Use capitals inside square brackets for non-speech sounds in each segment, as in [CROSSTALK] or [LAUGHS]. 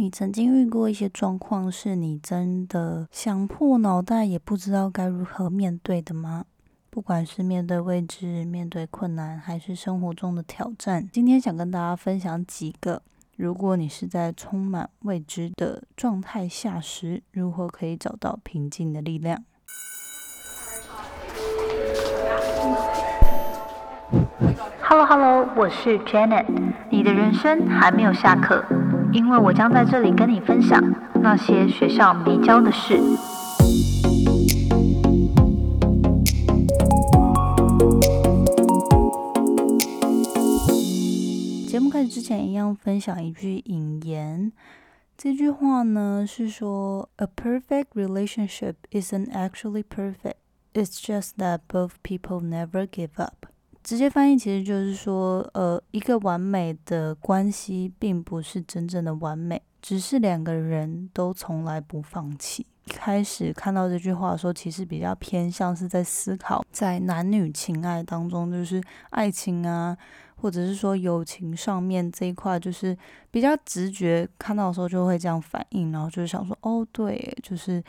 你曾经遇过一些状况，是你真的想破脑袋也不知道该如何面对的吗？不管是面对未知、面对困难，还是生活中的挑战，今天想跟大家分享几个，如果你是在充满未知的状态下时，如何可以找到平静的力量。Hello Hello，我是 Janet。你的人生还没有下课，因为我将在这里跟你分享那些学校没教的事。节目开始之前，一样分享一句引言。这句话呢是说：“A perfect relationship isn't actually perfect. It's just that both people never give up.” 直接翻译其实就是说，呃，一个完美的关系并不是真正的完美，只是两个人都从来不放弃。开始看到这句话的时候，其实比较偏向是在思考，在男女情爱当中，就是爱情啊，或者是说友情上面这一块，就是比较直觉看到的时候就会这样反应，然后就是想说，哦，对，就是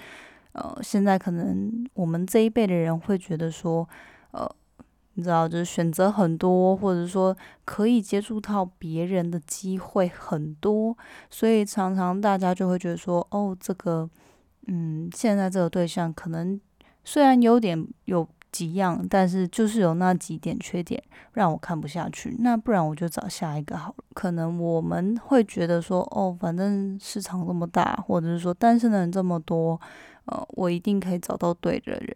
呃，现在可能我们这一辈的人会觉得说，呃。你知道，就是选择很多，或者说可以接触到别人的机会很多，所以常常大家就会觉得说，哦，这个，嗯，现在这个对象可能虽然优点有几样，但是就是有那几点缺点让我看不下去。那不然我就找下一个好了。可能我们会觉得说，哦，反正市场这么大，或者是说单身的人这么多。呃，我一定可以找到对的人，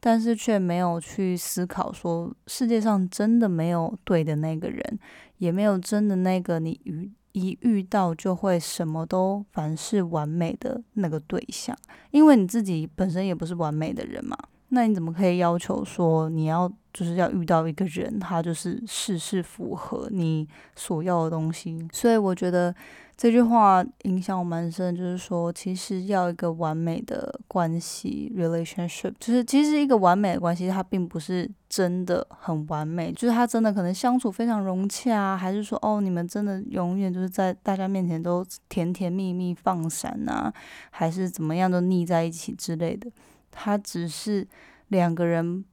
但是却没有去思考说，世界上真的没有对的那个人，也没有真的那个你遇一遇到就会什么都凡事完美的那个对象，因为你自己本身也不是完美的人嘛，那你怎么可以要求说你要就是要遇到一个人，他就是事事符合你所要的东西？所以我觉得。这句话影响我蛮深，就是说，其实要一个完美的关系 （relationship），就是其实一个完美的关系，它并不是真的很完美，就是他真的可能相处非常融洽啊，还是说，哦，你们真的永远就是在大家面前都甜甜蜜蜜放闪啊，还是怎么样都腻在一起之类的，他只是两个人。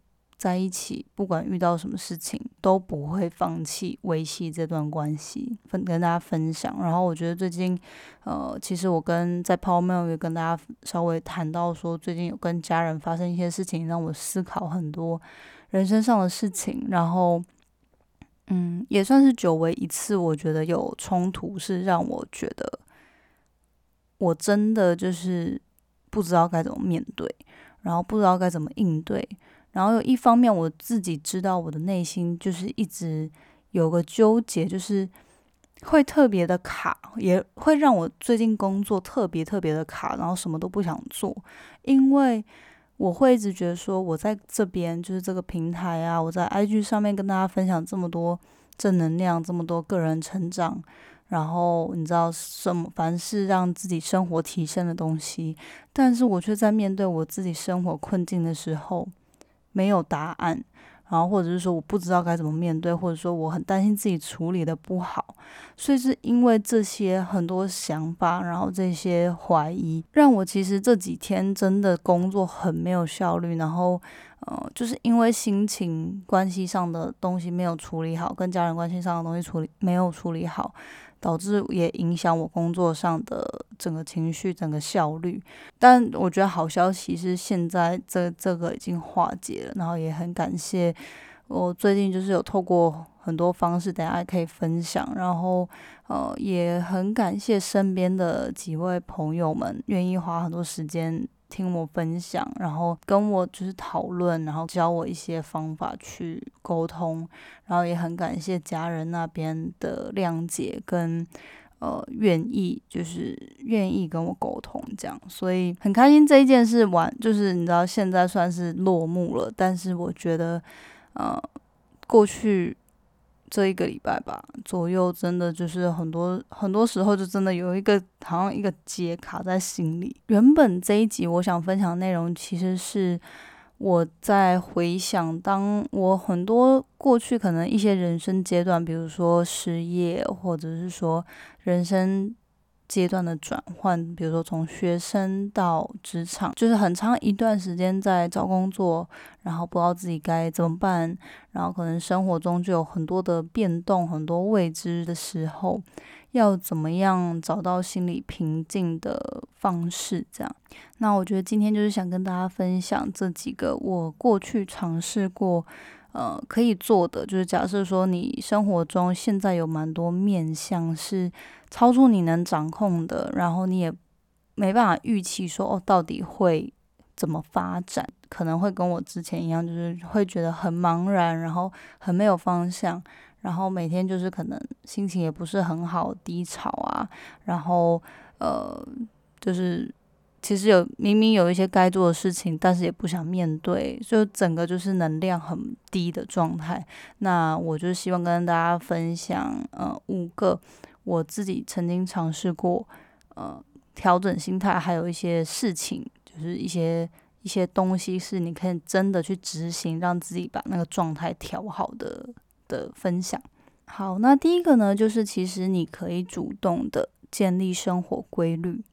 在一起，不管遇到什么事情，都不会放弃维系这段关系，分跟大家分享。然后我觉得最近，呃，其实我跟在 Power Mail 也跟大家稍微谈到说，最近有跟家人发生一些事情，让我思考很多人生上的事情。然后，嗯，也算是久违一次，我觉得有冲突，是让我觉得我真的就是不知道该怎么面对，然后不知道该怎么应对。然后一方面，我自己知道我的内心就是一直有个纠结，就是会特别的卡，也会让我最近工作特别特别的卡，然后什么都不想做，因为我会一直觉得说，我在这边就是这个平台啊，我在 IG 上面跟大家分享这么多正能量，这么多个人成长，然后你知道什么，凡是让自己生活提升的东西，但是我却在面对我自己生活困境的时候。没有答案，然后或者是说我不知道该怎么面对，或者说我很担心自己处理的不好，所以是因为这些很多想法，然后这些怀疑，让我其实这几天真的工作很没有效率，然后呃，就是因为心情关系上的东西没有处理好，跟家人关系上的东西处理没有处理好。导致也影响我工作上的整个情绪、整个效率。但我觉得好消息是，现在这这个已经化解了。然后也很感谢我最近就是有透过很多方式，等下可以分享。然后呃，也很感谢身边的几位朋友们愿意花很多时间。听我分享，然后跟我就是讨论，然后教我一些方法去沟通，然后也很感谢家人那边的谅解跟呃愿意，就是愿意跟我沟通这样，所以很开心这一件事完，就是你知道现在算是落幕了，但是我觉得呃过去。这一个礼拜吧左右，真的就是很多很多时候，就真的有一个好像一个结卡在心里。原本这一集我想分享的内容，其实是我在回想，当我很多过去可能一些人生阶段，比如说失业，或者是说人生阶段的转换，比如说从学生到职场，就是很长一段时间在找工作，然后不知道自己该怎么办，然后可能生活中就有很多的变动，很多未知的时候，要怎么样找到心理平静的方式？这样，那我觉得今天就是想跟大家分享这几个我过去尝试过。呃，可以做的就是，假设说你生活中现在有蛮多面向是超出你能掌控的，然后你也没办法预期说哦，到底会怎么发展，可能会跟我之前一样，就是会觉得很茫然，然后很没有方向，然后每天就是可能心情也不是很好，低潮啊，然后呃，就是。其实有明明有一些该做的事情，但是也不想面对，就整个就是能量很低的状态。那我就希望跟大家分享，呃，五个我自己曾经尝试过，呃，调整心态，还有一些事情，就是一些一些东西是你可以真的去执行，让自己把那个状态调好的的分享。好，那第一个呢，就是其实你可以主动的建立生活规律。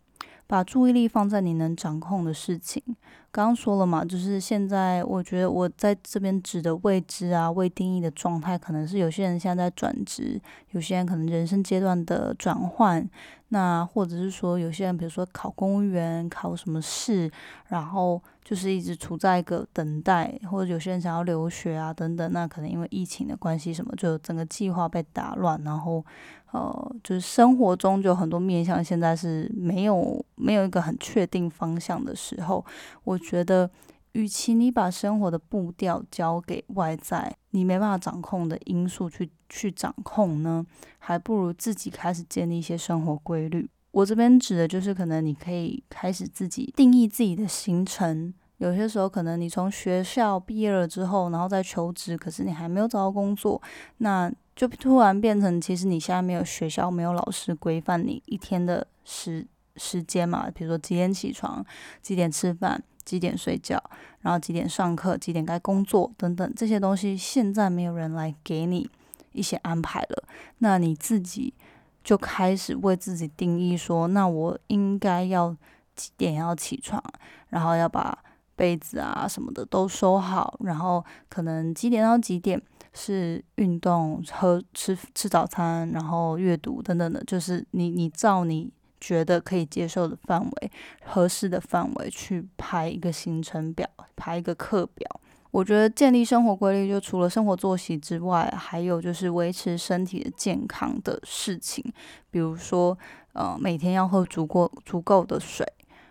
把注意力放在你能掌控的事情。刚刚说了嘛，就是现在，我觉得我在这边指的未知啊、未定义的状态，可能是有些人现在在转职，有些人可能人生阶段的转换，那或者是说有些人，比如说考公务员、考什么试，然后就是一直处在一个等待，或者有些人想要留学啊等等，那可能因为疫情的关系，什么就整个计划被打乱，然后。呃，就是生活中就很多面向，现在是没有没有一个很确定方向的时候，我觉得，与其你把生活的步调交给外在你没办法掌控的因素去去掌控呢，还不如自己开始建立一些生活规律。我这边指的就是，可能你可以开始自己定义自己的行程。有些时候，可能你从学校毕业了之后，然后再求职，可是你还没有找到工作，那就突然变成，其实你现在没有学校，没有老师规范你一天的时时间嘛？比如说几点起床，几点吃饭，几点睡觉，然后几点上课，几点该工作等等这些东西，现在没有人来给你一些安排了，那你自己就开始为自己定义说，那我应该要几点要起床，然后要把。被子啊什么的都收好，然后可能几点到几点是运动、喝吃吃早餐，然后阅读等等的，就是你你照你觉得可以接受的范围、合适的范围去排一个行程表、排一个课表。我觉得建立生活规律，就除了生活作息之外，还有就是维持身体的健康的事情，比如说呃每天要喝足够足够的水，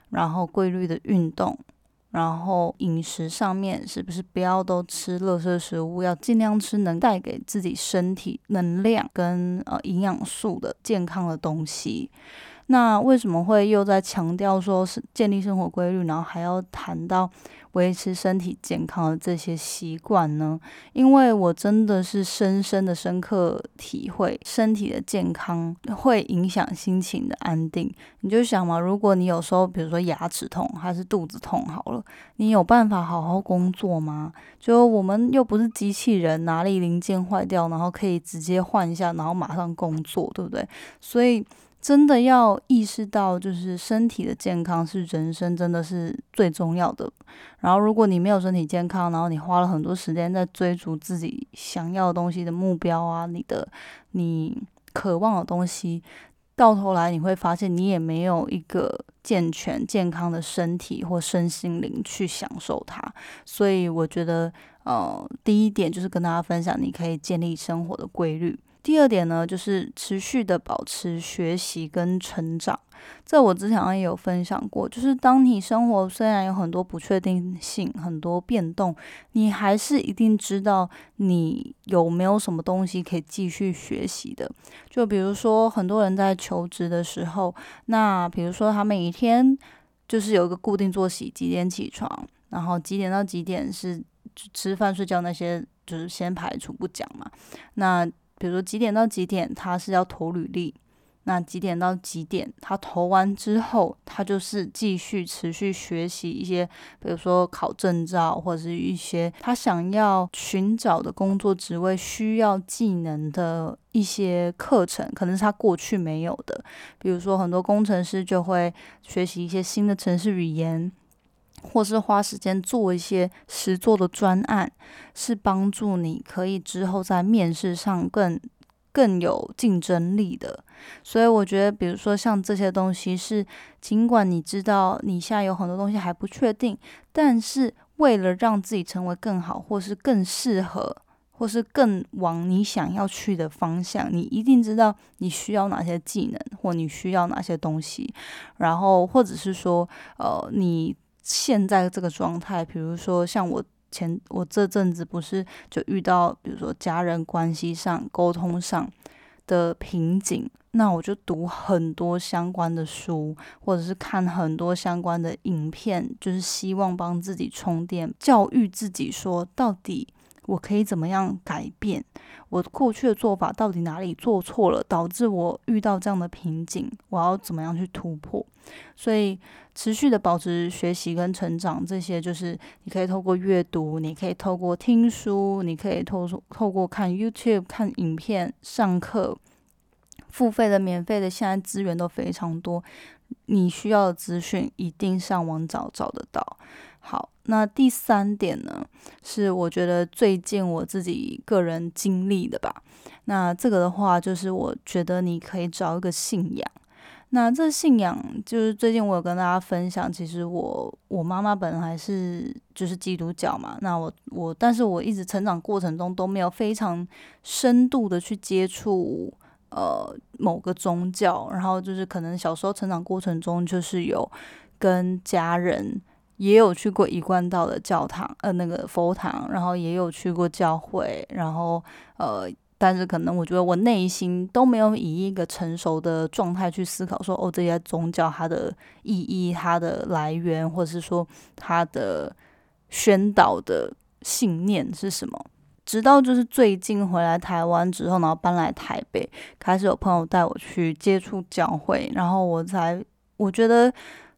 然后规律的运动。然后饮食上面是不是不要都吃垃圾食物，要尽量吃能带给自己身体能量跟呃营养素的健康的东西。那为什么会又在强调说是建立生活规律，然后还要谈到？维持身体健康的这些习惯呢？因为我真的是深深的深刻体会，身体的健康会影响心情的安定。你就想嘛，如果你有时候比如说牙齿痛还是肚子痛好了，你有办法好好工作吗？就我们又不是机器人，哪里零件坏掉，然后可以直接换一下，然后马上工作，对不对？所以。真的要意识到，就是身体的健康是人生真的是最重要的。然后，如果你没有身体健康，然后你花了很多时间在追逐自己想要的东西的目标啊，你的你渴望的东西，到头来你会发现你也没有一个健全健康的身体或身心灵去享受它。所以，我觉得，呃，第一点就是跟大家分享，你可以建立生活的规律。第二点呢，就是持续的保持学习跟成长。这我之前也有分享过，就是当你生活虽然有很多不确定性、很多变动，你还是一定知道你有没有什么东西可以继续学习的。就比如说，很多人在求职的时候，那比如说他每一天就是有一个固定作息，几点起床，然后几点到几点是吃饭、睡觉那些，就是先排除不讲嘛。那比如说几点到几点他是要投履历，那几点到几点，他投完之后，他就是继续持续学习一些，比如说考证照，或者是一些他想要寻找的工作职位需要技能的一些课程，可能是他过去没有的。比如说，很多工程师就会学习一些新的城市语言，或是花时间做一些实做的专案，是帮助你可以之后在面试上更。更有竞争力的，所以我觉得，比如说像这些东西，是尽管你知道你现在有很多东西还不确定，但是为了让自己成为更好，或是更适合，或是更往你想要去的方向，你一定知道你需要哪些技能，或你需要哪些东西，然后或者是说，呃，你现在这个状态，比如说像我。前我这阵子不是就遇到，比如说家人关系上、沟通上的瓶颈，那我就读很多相关的书，或者是看很多相关的影片，就是希望帮自己充电，教育自己说，到底我可以怎么样改变我过去的做法，到底哪里做错了，导致我遇到这样的瓶颈，我要怎么样去突破？所以。持续的保持学习跟成长，这些就是你可以透过阅读，你可以透过听书，你可以透透过看 YouTube 看影片、上课，付费的、免费的，现在资源都非常多。你需要的资讯一定上网找找得到。好，那第三点呢，是我觉得最近我自己个人经历的吧。那这个的话，就是我觉得你可以找一个信仰。那这信仰就是最近我有跟大家分享，其实我我妈妈本来是就是基督教嘛，那我我但是我一直成长过程中都没有非常深度的去接触呃某个宗教，然后就是可能小时候成长过程中就是有跟家人也有去过一贯道的教堂呃那个佛堂，然后也有去过教会，然后呃。但是可能我觉得我内心都没有以一个成熟的状态去思考，说哦这些宗教它的意义、它的来源，或者是说它的宣导的信念是什么。直到就是最近回来台湾之后，然后搬来台北，开始有朋友带我去接触教会，然后我才我觉得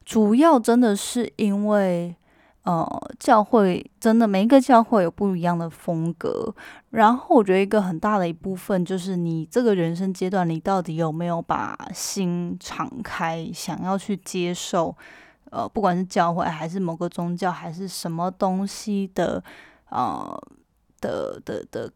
主要真的是因为。呃，教会真的每一个教会有不一样的风格，然后我觉得一个很大的一部分就是你这个人生阶段，你到底有没有把心敞开，想要去接受，呃，不管是教会还是某个宗教还是什么东西的，呃的的的，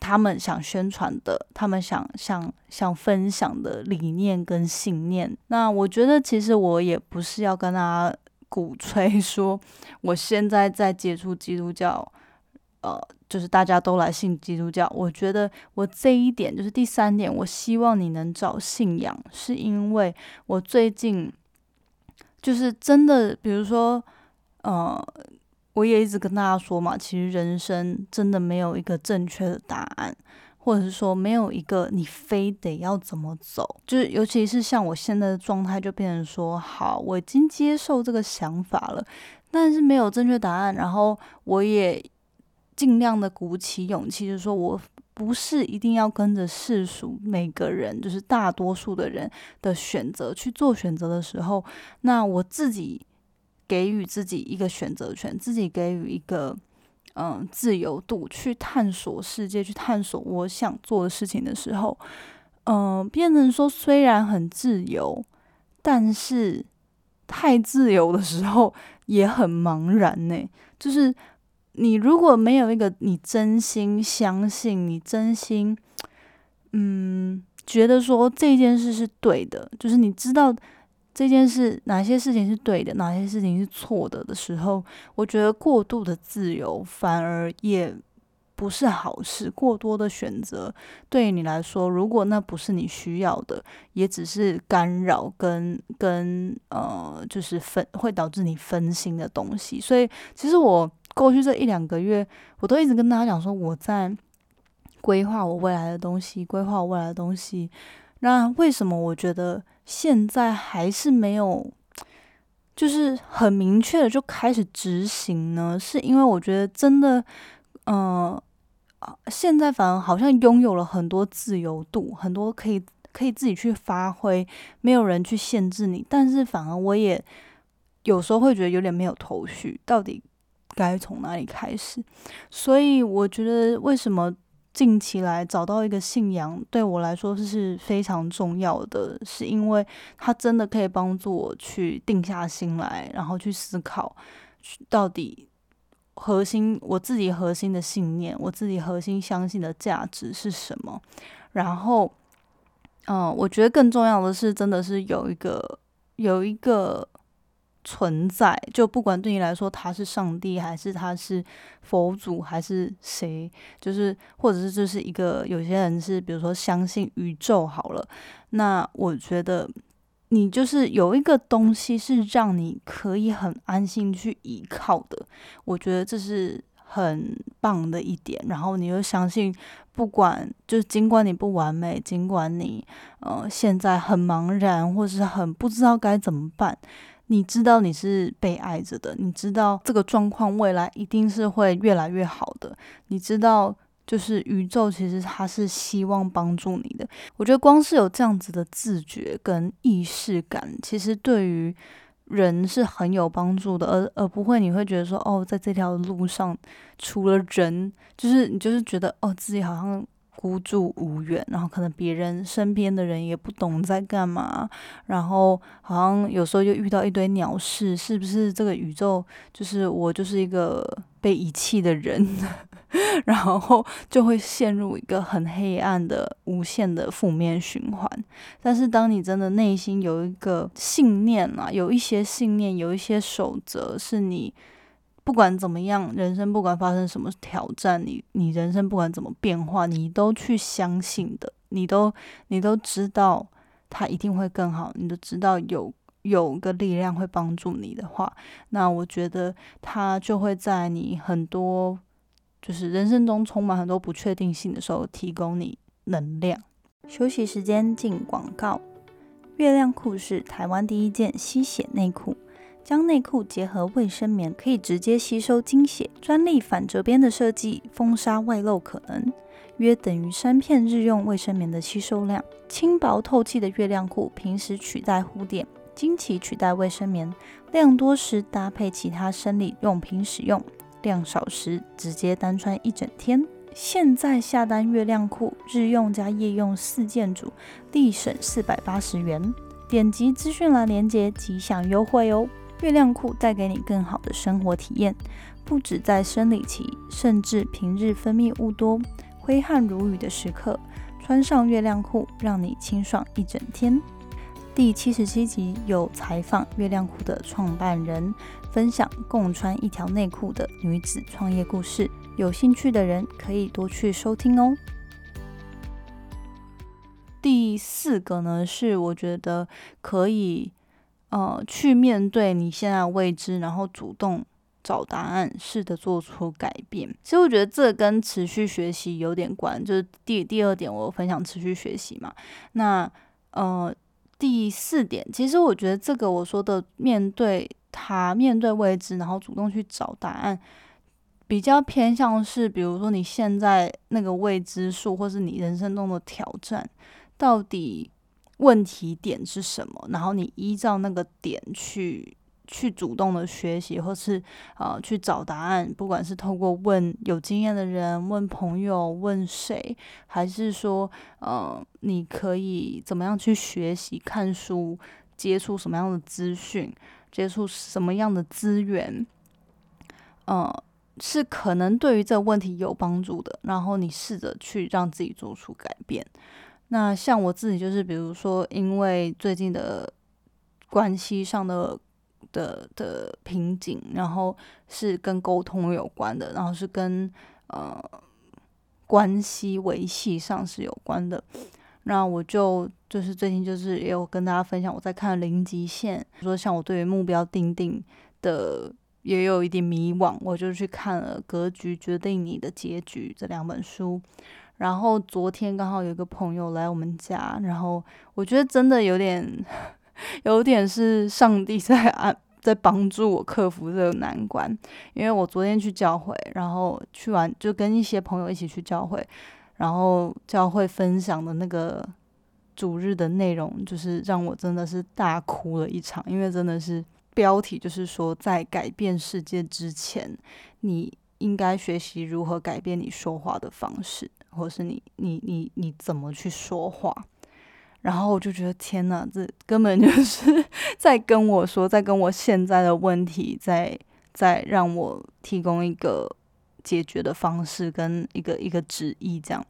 他们想宣传的，他们想想想分享的理念跟信念。那我觉得其实我也不是要跟大家。鼓吹说，我现在在接触基督教，呃，就是大家都来信基督教。我觉得我这一点就是第三点，我希望你能找信仰，是因为我最近就是真的，比如说，呃，我也一直跟大家说嘛，其实人生真的没有一个正确的答案。或者是说没有一个你非得要怎么走，就是尤其是像我现在的状态，就变成说好，我已经接受这个想法了，但是没有正确答案。然后我也尽量的鼓起勇气，就是说我不是一定要跟着世俗每个人，就是大多数的人的选择去做选择的时候，那我自己给予自己一个选择权，自己给予一个。嗯，自由度去探索世界，去探索我想做的事情的时候，嗯，变成说虽然很自由，但是太自由的时候也很茫然呢。就是你如果没有一个你真心相信，你真心嗯觉得说这件事是对的，就是你知道。这件事哪些事情是对的，哪些事情是错的的时候，我觉得过度的自由反而也不是好事。过多的选择对于你来说，如果那不是你需要的，也只是干扰跟跟呃，就是分会导致你分心的东西。所以，其实我过去这一两个月，我都一直跟大家讲说，我在规划我未来的东西，规划我未来的东西。那为什么我觉得？现在还是没有，就是很明确的就开始执行呢，是因为我觉得真的，嗯，现在反而好像拥有了很多自由度，很多可以可以自己去发挥，没有人去限制你。但是反而我也有时候会觉得有点没有头绪，到底该从哪里开始？所以我觉得为什么？近期来找到一个信仰，对我来说是非常重要的，是因为它真的可以帮助我去定下心来，然后去思考，到底核心我自己核心的信念，我自己核心相信的价值是什么。然后，嗯，我觉得更重要的是，真的是有一个有一个。存在，就不管对你来说他是上帝，还是他是佛祖，还是谁，就是或者是就是一个有些人是，比如说相信宇宙好了。那我觉得你就是有一个东西是让你可以很安心去依靠的，我觉得这是很棒的一点。然后你又相信，不管就是尽管你不完美，尽管你呃现在很茫然，或是很不知道该怎么办。你知道你是被爱着的，你知道这个状况未来一定是会越来越好的。你知道，就是宇宙其实它是希望帮助你的。我觉得光是有这样子的自觉跟意识感，其实对于人是很有帮助的，而而不会你会觉得说，哦，在这条路上除了人，就是你就是觉得哦自己好像。孤注无援，然后可能别人身边的人也不懂在干嘛，然后好像有时候又遇到一堆鸟事，是不是这个宇宙就是我就是一个被遗弃的人，[LAUGHS] 然后就会陷入一个很黑暗的无限的负面循环。但是当你真的内心有一个信念啊，有一些信念，有一些守则，是你。不管怎么样，人生不管发生什么挑战，你你人生不管怎么变化，你都去相信的，你都你都知道它一定会更好，你都知道有有个力量会帮助你的话，那我觉得它就会在你很多就是人生中充满很多不确定性的时候提供你能量。休息时间进广告，月亮裤是台湾第一件吸血内裤。将内裤结合卫生棉，可以直接吸收精血。专利反折边的设计，封杀外漏可能，约等于三片日用卫生棉的吸收量。轻薄透气的月亮裤，平时取代护垫，经期取代卫生棉。量多时搭配其他生理用品使用，量少时直接单穿一整天。现在下单月亮裤，日用加夜用四件组，立省四百八十元。点击资讯栏链接即享优惠哦。月亮裤带给你更好的生活体验，不止在生理期，甚至平日分泌物多、挥汗如雨的时刻，穿上月亮裤，让你清爽一整天。第七十七集有采访月亮裤的创办人，分享共穿一条内裤的女子创业故事，有兴趣的人可以多去收听哦。第四个呢，是我觉得可以。呃，去面对你现在未知，然后主动找答案，试着做出改变。其实我觉得这跟持续学习有点关，就是第第二点，我分享持续学习嘛。那呃，第四点，其实我觉得这个我说的面对他，面对未知，然后主动去找答案，比较偏向是，比如说你现在那个未知数，或是你人生中的挑战，到底。问题点是什么？然后你依照那个点去去主动的学习，或是呃去找答案。不管是透过问有经验的人、问朋友、问谁，还是说呃你可以怎么样去学习、看书、接触什么样的资讯、接触什么样的资源，呃是可能对于这个问题有帮助的。然后你试着去让自己做出改变。那像我自己就是，比如说，因为最近的关系上的的的瓶颈，然后是跟沟通有关的，然后是跟呃关系维系上是有关的。那我就就是最近就是也有跟大家分享，我在看《零极限》，说像我对于目标定定的也有一点迷惘，我就去看了《格局决定你的结局》这两本书。然后昨天刚好有一个朋友来我们家，然后我觉得真的有点，[LAUGHS] 有点是上帝在安 [LAUGHS] 在帮助我克服这个难关。因为我昨天去教会，然后去完就跟一些朋友一起去教会，然后教会分享的那个主日的内容，就是让我真的是大哭了一场，因为真的是标题就是说，在改变世界之前，你应该学习如何改变你说话的方式，或是你你你你怎么去说话。然后我就觉得天哪，这根本就是 [LAUGHS] 在跟我说，在跟我现在的问题，在在让我提供一个解决的方式跟一个一个旨意这样。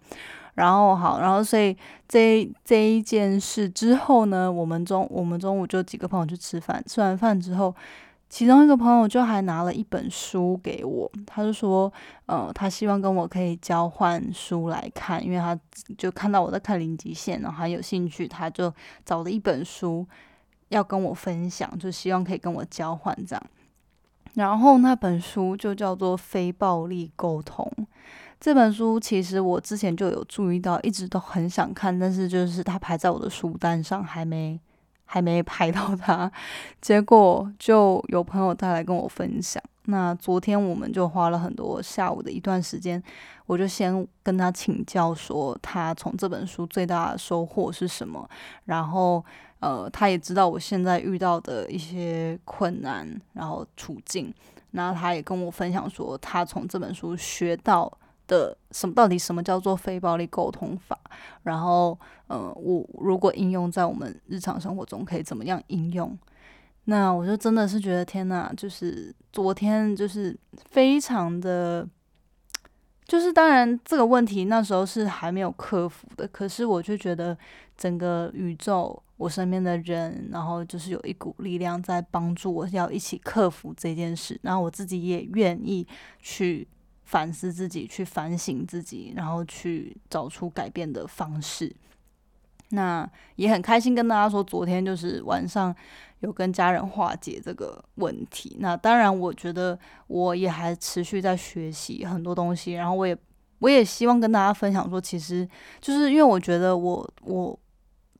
然后好，然后所以这这一件事之后呢，我们中我们中午就几个朋友去吃饭，吃完饭之后，其中一个朋友就还拿了一本书给我，他就说，呃，他希望跟我可以交换书来看，因为他就看到我在看《零极限》，然后很有兴趣，他就找了一本书要跟我分享，就希望可以跟我交换这样。然后那本书就叫做《非暴力沟通》。这本书其实我之前就有注意到，一直都很想看，但是就是它排在我的书单上，还没还没拍到它。结果就有朋友带来跟我分享。那昨天我们就花了很多下午的一段时间，我就先跟他请教说，他从这本书最大的收获是什么。然后呃，他也知道我现在遇到的一些困难，然后处境。那他也跟我分享说，他从这本书学到。的什么？到底什么叫做非暴力沟通法？然后，呃，我如果应用在我们日常生活中，可以怎么样应用？那我就真的是觉得天呐，就是昨天就是非常的，就是当然这个问题那时候是还没有克服的，可是我就觉得整个宇宙，我身边的人，然后就是有一股力量在帮助我，要一起克服这件事，然后我自己也愿意去。反思自己，去反省自己，然后去找出改变的方式。那也很开心跟大家说，昨天就是晚上有跟家人化解这个问题。那当然，我觉得我也还持续在学习很多东西，然后我也我也希望跟大家分享说，其实就是因为我觉得我我。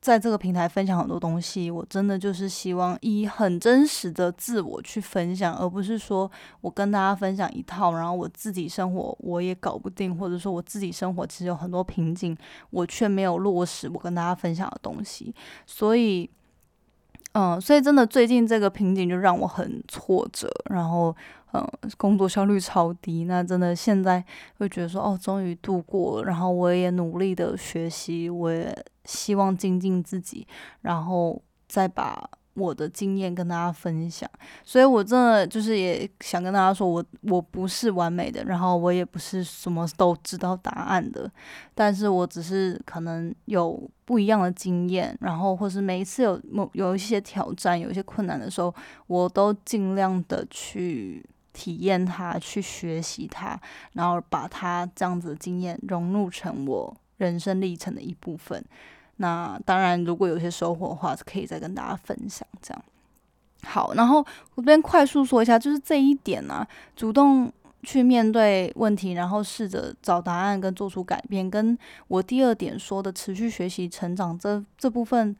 在这个平台分享很多东西，我真的就是希望以很真实的自我去分享，而不是说我跟大家分享一套，然后我自己生活我也搞不定，或者说我自己生活其实有很多瓶颈，我却没有落实我跟大家分享的东西。所以，嗯，所以真的最近这个瓶颈就让我很挫折，然后。嗯，工作效率超低，那真的现在会觉得说，哦，终于度过了。然后我也努力的学习，我也希望精进自己，然后再把我的经验跟大家分享。所以，我真的就是也想跟大家说，我我不是完美的，然后我也不是什么都知道答案的，但是我只是可能有不一样的经验，然后或是每一次有某有一些挑战、有一些困难的时候，我都尽量的去。体验它，去学习它，然后把它这样子的经验融入成我人生历程的一部分。那当然，如果有些收获的话，可以再跟大家分享。这样好，然后我这边快速说一下，就是这一点呢，主动去面对问题，然后试着找答案跟做出改变，跟我第二点说的持续学习成长这这部分。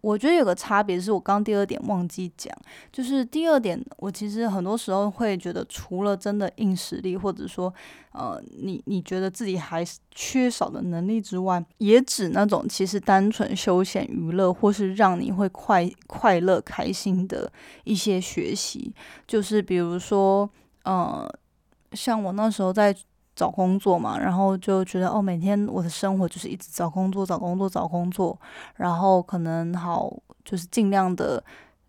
我觉得有个差别是我刚第二点忘记讲，就是第二点，我其实很多时候会觉得，除了真的硬实力，或者说，呃，你你觉得自己还缺少的能力之外，也指那种其实单纯休闲娱乐，或是让你会快快乐开心的一些学习，就是比如说，呃，像我那时候在。找工作嘛，然后就觉得哦，每天我的生活就是一直找工作、找工作、找工作，然后可能好就是尽量的，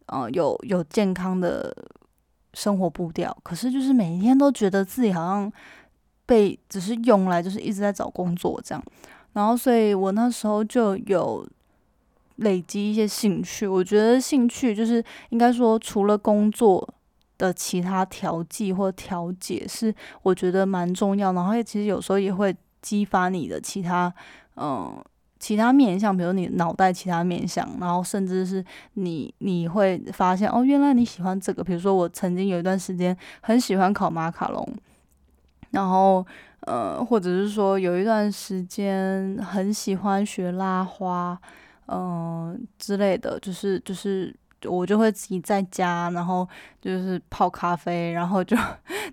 呃，有有健康的生活步调。可是就是每一天都觉得自己好像被只是用来就是一直在找工作这样，然后所以我那时候就有累积一些兴趣。我觉得兴趣就是应该说除了工作。的其他调剂或调节是我觉得蛮重要，然后其实有时候也会激发你的其他嗯其他面相，比如你脑袋其他面相，然后甚至是你你会发现哦，原来你喜欢这个。比如说我曾经有一段时间很喜欢烤马卡龙，然后呃或者是说有一段时间很喜欢学拉花，嗯之类的，就是就是。我就会自己在家，然后就是泡咖啡，然后就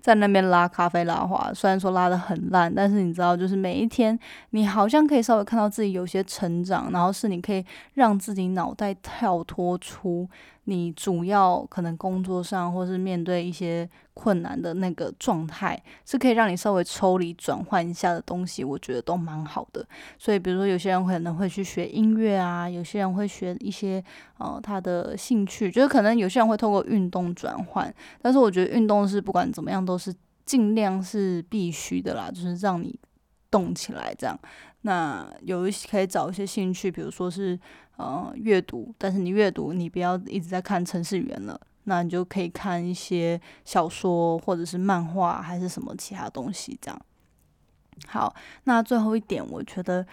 在那边拉咖啡拉花，虽然说拉的很烂，但是你知道，就是每一天你好像可以稍微看到自己有些成长，然后是你可以让自己脑袋跳脱出。你主要可能工作上，或是面对一些困难的那个状态，是可以让你稍微抽离、转换一下的东西，我觉得都蛮好的。所以，比如说有些人可能会去学音乐啊，有些人会学一些呃他的兴趣，就是可能有些人会透过运动转换。但是我觉得运动是不管怎么样都是尽量是必须的啦，就是让你动起来这样。那有一些可以找一些兴趣，比如说是。呃，阅读，但是你阅读，你不要一直在看程式员了，那你就可以看一些小说或者是漫画，还是什么其他东西这样。好，那最后一点，我觉得，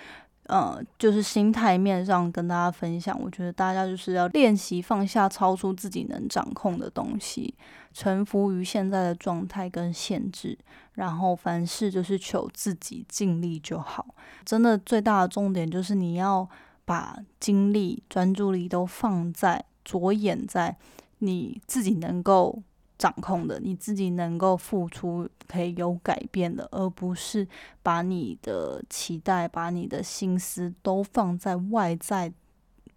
呃，就是心态面上跟大家分享，我觉得大家就是要练习放下超出自己能掌控的东西，臣服于现在的状态跟限制，然后凡事就是求自己尽力就好。真的最大的重点就是你要。把精力、专注力都放在着眼在你自己能够掌控的，你自己能够付出、可以有改变的，而不是把你的期待、把你的心思都放在外在、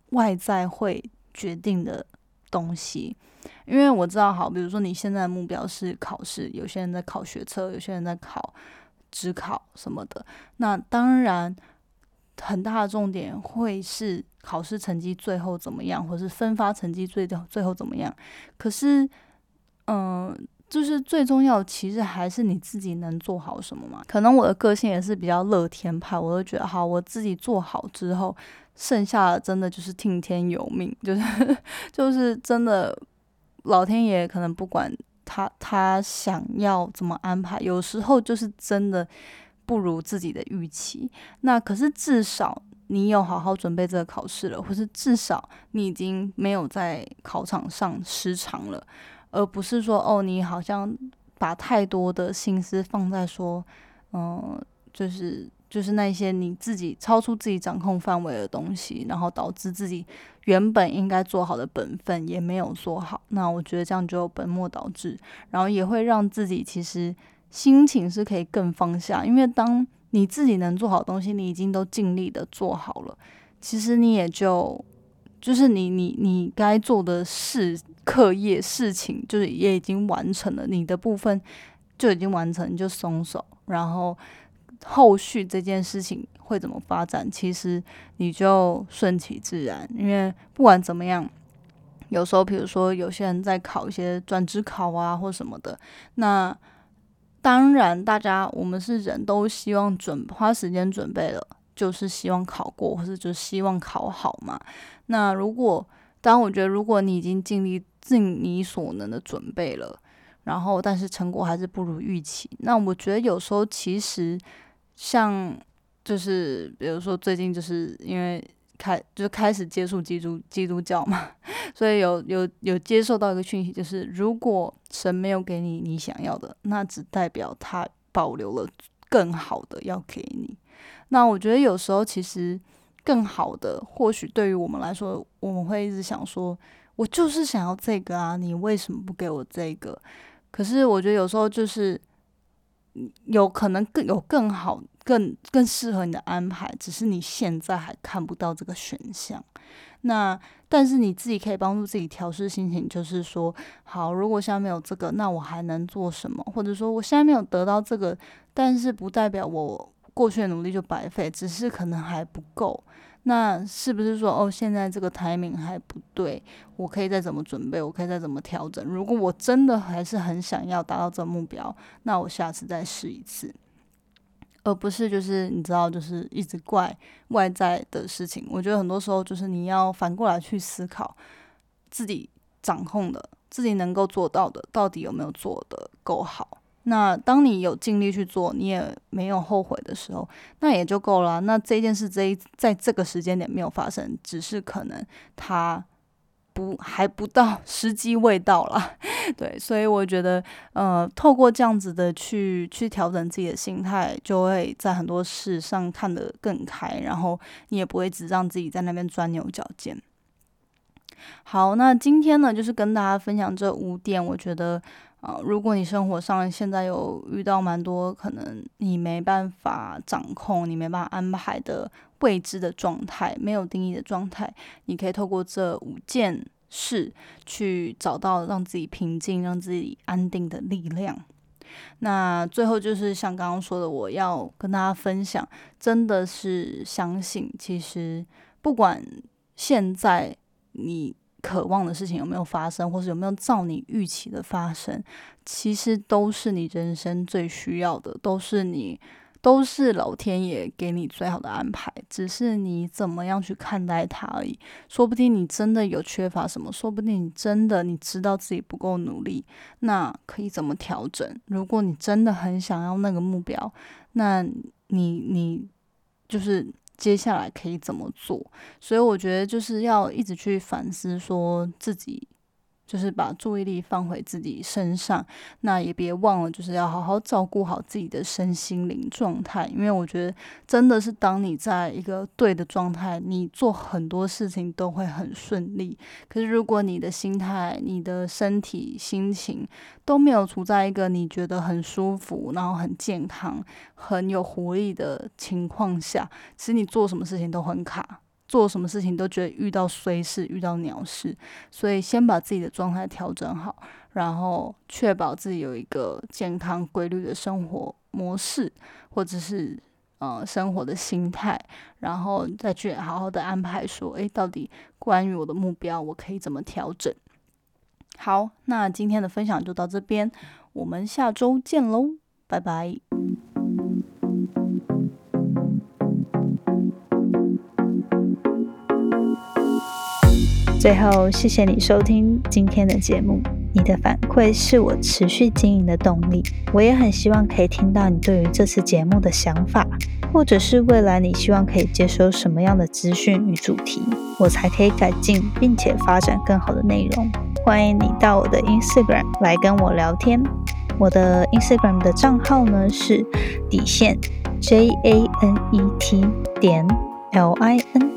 外在会决定的东西。因为我知道，好，比如说你现在的目标是考试，有些人在考学测，有些人在考职考什么的，那当然。很大的重点会是考试成绩最后怎么样，或是分发成绩最最后怎么样。可是，嗯，就是最重要的，其实还是你自己能做好什么嘛。可能我的个性也是比较乐天派，我都觉得好，我自己做好之后，剩下的真的就是听天由命，就是 [LAUGHS] 就是真的，老天爷可能不管他他想要怎么安排，有时候就是真的。不如自己的预期，那可是至少你有好好准备这个考试了，或是至少你已经没有在考场上失常了，而不是说哦，你好像把太多的心思放在说，嗯，就是就是那些你自己超出自己掌控范围的东西，然后导致自己原本应该做好的本分也没有做好，那我觉得这样就本末倒置，然后也会让自己其实。心情是可以更放下，因为当你自己能做好东西，你已经都尽力的做好了，其实你也就就是你你你该做的事、课业事情，就是也已经完成了，你的部分就已经完成，你就松手，然后后续这件事情会怎么发展，其实你就顺其自然，因为不管怎么样，有时候比如说有些人在考一些专职考啊或什么的，那。当然，大家我们是人都希望准花时间准备了，就是希望考过，或者就希望考好嘛。那如果，当然，我觉得如果你已经尽力尽你所能的准备了，然后但是成果还是不如预期，那我觉得有时候其实像就是比如说最近就是因为。开就开始接触基督基督教嘛，[LAUGHS] 所以有有有接受到一个讯息，就是如果神没有给你你想要的，那只代表他保留了更好的要给你。那我觉得有时候其实更好的，或许对于我们来说，我们会一直想说，我就是想要这个啊，你为什么不给我这个？可是我觉得有时候就是有可能更有更好。更更适合你的安排，只是你现在还看不到这个选项。那但是你自己可以帮助自己调试心情，就是说，好，如果现在没有这个，那我还能做什么？或者说，我现在没有得到这个，但是不代表我过去的努力就白费，只是可能还不够。那是不是说，哦，现在这个台名还不对，我可以再怎么准备？我可以再怎么调整？如果我真的还是很想要达到这目标，那我下次再试一次。而不是就是你知道，就是一直怪外在的事情。我觉得很多时候就是你要反过来去思考，自己掌控的、自己能够做到的，到底有没有做的够好。那当你有尽力去做，你也没有后悔的时候，那也就够了。那这件事这一在这个时间点没有发生，只是可能它。不还不到时机未到了，[LAUGHS] 对，所以我觉得，呃，透过这样子的去去调整自己的心态，就会在很多事上看得更开，然后你也不会只让自己在那边钻牛角尖。好，那今天呢，就是跟大家分享这五点。我觉得，啊，如果你生活上现在有遇到蛮多可能你没办法掌控、你没办法安排的未知的状态、没有定义的状态，你可以透过这五件事去找到让自己平静、让自己安定的力量。那最后就是像刚刚说的，我要跟大家分享，真的是相信，其实不管现在你。渴望的事情有没有发生，或是有没有照你预期的发生，其实都是你人生最需要的，都是你，都是老天爷给你最好的安排，只是你怎么样去看待它而已。说不定你真的有缺乏什么，说不定你真的你知道自己不够努力，那可以怎么调整？如果你真的很想要那个目标，那你你就是。接下来可以怎么做？所以我觉得就是要一直去反思，说自己。就是把注意力放回自己身上，那也别忘了，就是要好好照顾好自己的身心灵状态。因为我觉得，真的是当你在一个对的状态，你做很多事情都会很顺利。可是，如果你的心态、你的身体、心情都没有处在一个你觉得很舒服、然后很健康、很有活力的情况下，其实你做什么事情都很卡。做什么事情都觉得遇到衰事、遇到鸟事，所以先把自己的状态调整好，然后确保自己有一个健康规律的生活模式，或者是呃生活的心态，然后再去好好的安排说，诶，到底关于我的目标，我可以怎么调整？好，那今天的分享就到这边，我们下周见喽，拜拜。最后，谢谢你收听今天的节目。你的反馈是我持续经营的动力。我也很希望可以听到你对于这次节目的想法，或者是未来你希望可以接收什么样的资讯与主题，我才可以改进并且发展更好的内容。欢迎你到我的 Instagram 来跟我聊天。我的 Instagram 的账号呢是底线 J A N E T 点 L I N。